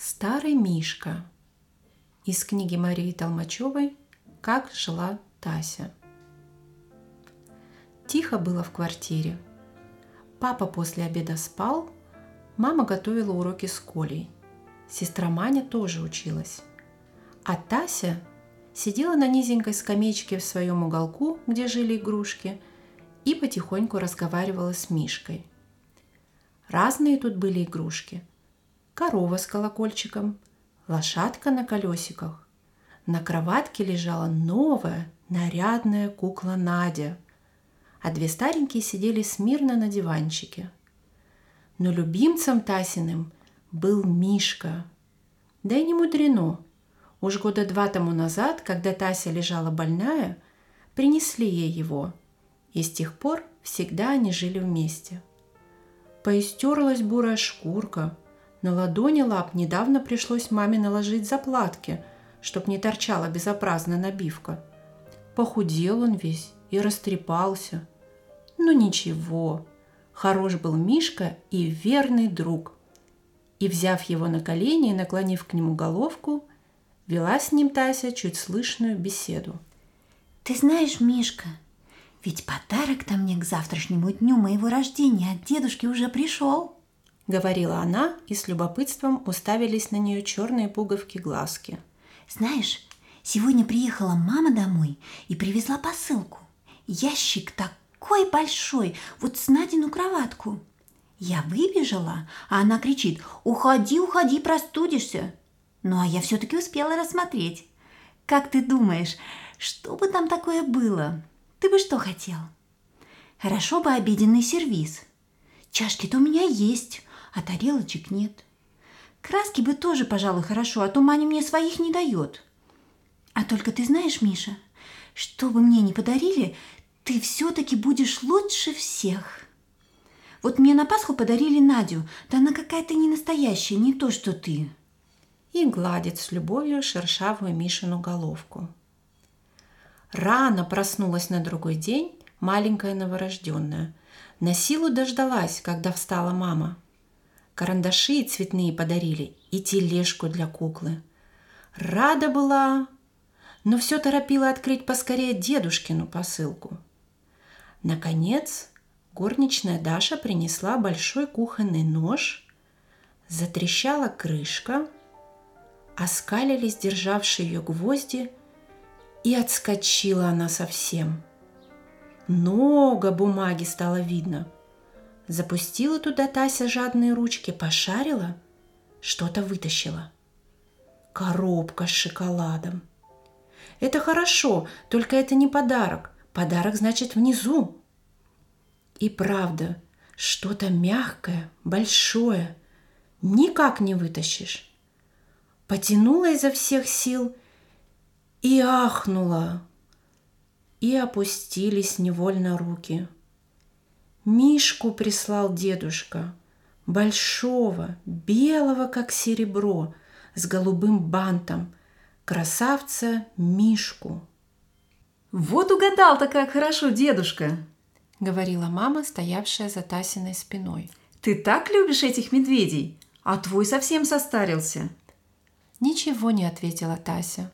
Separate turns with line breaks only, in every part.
Старый Мишка. Из книги Марии Толмачевой «Как жила Тася». Тихо было в квартире. Папа после обеда спал, мама готовила уроки с Колей. Сестра Маня тоже училась. А Тася сидела на низенькой скамеечке в своем уголку, где жили игрушки, и потихоньку разговаривала с Мишкой. Разные тут были игрушки – корова с колокольчиком, лошадка на колесиках. На кроватке лежала новая, нарядная кукла Надя, а две старенькие сидели смирно на диванчике. Но любимцем Тасиным был Мишка. Да и не мудрено. Уж года два тому назад, когда Тася лежала больная, принесли ей его, и с тех пор всегда они жили вместе. Поистерлась бурая шкурка – на ладони лап недавно пришлось маме наложить заплатки, чтоб не торчала безобразная набивка. Похудел он весь и растрепался. Ну ничего, хорош был Мишка и верный друг. И, взяв его на колени и наклонив к нему головку, вела с ним Тася чуть слышную беседу.
«Ты знаешь, Мишка, ведь подарок-то мне к завтрашнему дню моего рождения от дедушки уже пришел»
говорила она, и с любопытством уставились на нее черные пуговки глазки.
Знаешь, сегодня приехала мама домой и привезла посылку. Ящик такой большой, вот с Надину кроватку. Я выбежала, а она кричит «Уходи, уходи, простудишься!» Ну, а я все-таки успела рассмотреть. Как ты думаешь, что бы там такое было? Ты бы что хотел? Хорошо бы обеденный сервиз. Чашки-то у меня есть, а тарелочек нет. Краски бы тоже, пожалуй, хорошо, а то Маня мне своих не дает. А только ты знаешь, Миша, что бы мне ни подарили, ты все-таки будешь лучше всех. Вот мне на Пасху подарили Надю, да она какая-то не настоящая, не то, что ты.
И гладит с любовью шершавую Мишину головку. Рано проснулась на другой день маленькая новорожденная. На силу дождалась, когда встала мама – карандаши цветные подарили и тележку для куклы. Рада была, но все торопила открыть поскорее дедушкину посылку. Наконец, горничная Даша принесла большой кухонный нож, затрещала крышка, оскалились державшие ее гвозди, и отскочила она совсем. Много бумаги стало видно – Запустила туда Тася жадные ручки, пошарила, что-то вытащила. Коробка с шоколадом. Это хорошо, только это не подарок. Подарок значит внизу. И правда, что-то мягкое, большое. Никак не вытащишь. Потянула изо всех сил и ахнула. И опустились невольно руки – Мишку прислал дедушка, большого, белого, как серебро, с голубым бантом, красавца Мишку.
«Вот угадал-то как хорошо, дедушка!»
— говорила мама, стоявшая за Тасиной спиной.
«Ты так любишь этих медведей, а твой совсем состарился!»
Ничего не ответила Тася,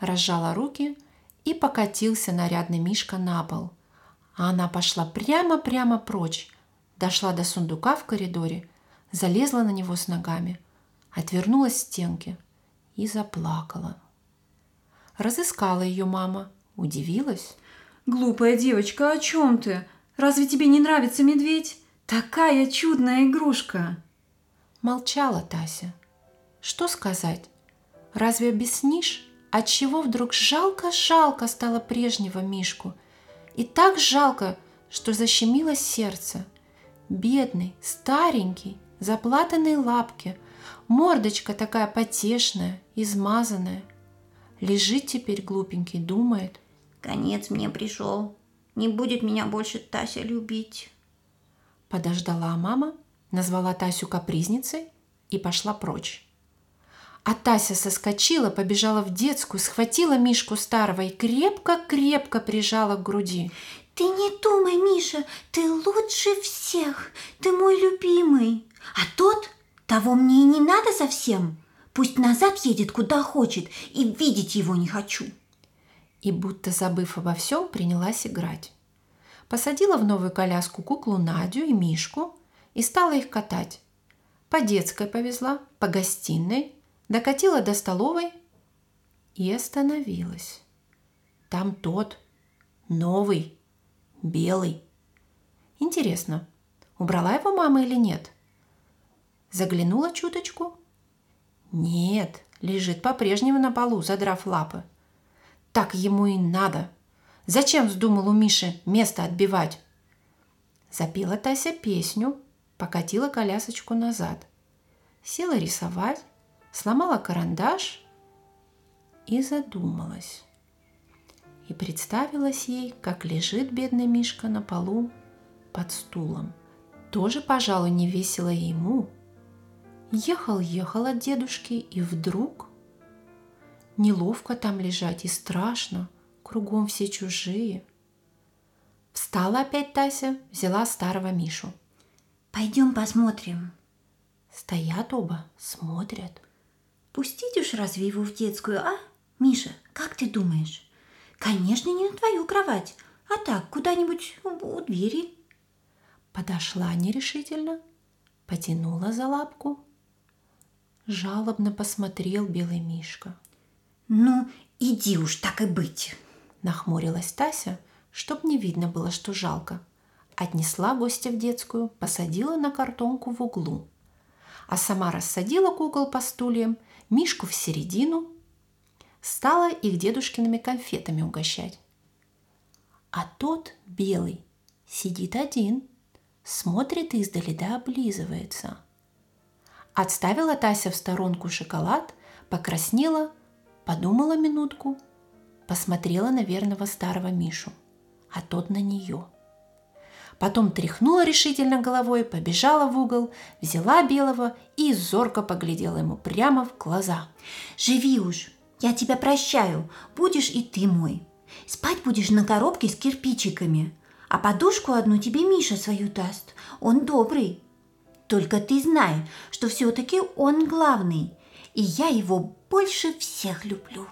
разжала руки и покатился нарядный Мишка на пол — а она пошла прямо-прямо прочь, дошла до сундука в коридоре, залезла на него с ногами, отвернулась к стенке и заплакала. Разыскала ее мама, удивилась.
«Глупая девочка, о чем ты? Разве тебе не нравится медведь? Такая чудная игрушка!»
Молчала Тася. Что сказать? Разве объяснишь, отчего вдруг жалко-жалко стало прежнего Мишку – и так жалко, что защемило сердце. Бедный, старенький, заплатанные лапки, мордочка такая потешная, измазанная. Лежит теперь глупенький, думает.
Конец мне пришел. Не будет меня больше Тася любить.
Подождала мама, назвала Тасю капризницей и пошла прочь. А Тася соскочила, побежала в детскую, схватила Мишку старого и крепко-крепко прижала к груди.
«Ты не думай, Миша, ты лучше всех, ты мой любимый. А тот, того мне и не надо совсем. Пусть назад едет куда хочет, и видеть его не хочу.
И будто забыв обо всем, принялась играть. Посадила в новую коляску куклу Надю и Мишку и стала их катать. По детской повезла, по гостиной, докатила до столовой и остановилась. Там тот, новый, белый. Интересно, убрала его мама или нет? Заглянула чуточку. Нет, лежит по-прежнему на полу, задрав лапы. Так ему и надо. Зачем вздумал у Миши место отбивать? Запела Тася песню, покатила колясочку назад. Села рисовать, сломала карандаш и задумалась. И представилась ей, как лежит бедный Мишка на полу под стулом. Тоже, пожалуй, не весело ему. Ехал-ехал от дедушки, и вдруг неловко там лежать и страшно, кругом все чужие. Встала опять Тася, взяла старого Мишу.
Пойдем посмотрим.
Стоят оба, смотрят.
Пустить уж разве его в детскую, а? Миша, как ты думаешь? Конечно, не на твою кровать, а так, куда-нибудь у двери.
Подошла нерешительно, потянула за лапку. Жалобно посмотрел белый мишка.
Ну, иди уж так и быть.
Нахмурилась Тася, чтоб не видно было, что жалко. Отнесла гостя в детскую, посадила на картонку в углу. А сама рассадила кукол по стульям, Мишку в середину, стала их дедушкиными конфетами угощать. А тот, белый, сидит один, смотрит издали да облизывается. Отставила Тася в сторонку шоколад, покраснела, подумала минутку, посмотрела на верного старого Мишу, а тот на нее. Потом тряхнула решительно головой, побежала в угол, взяла белого и зорко поглядела ему прямо в глаза.
«Живи уж, я тебя прощаю, будешь и ты мой. Спать будешь на коробке с кирпичиками, а подушку одну тебе Миша свою даст. Он добрый. Только ты знай, что все-таки он главный, и я его больше всех люблю».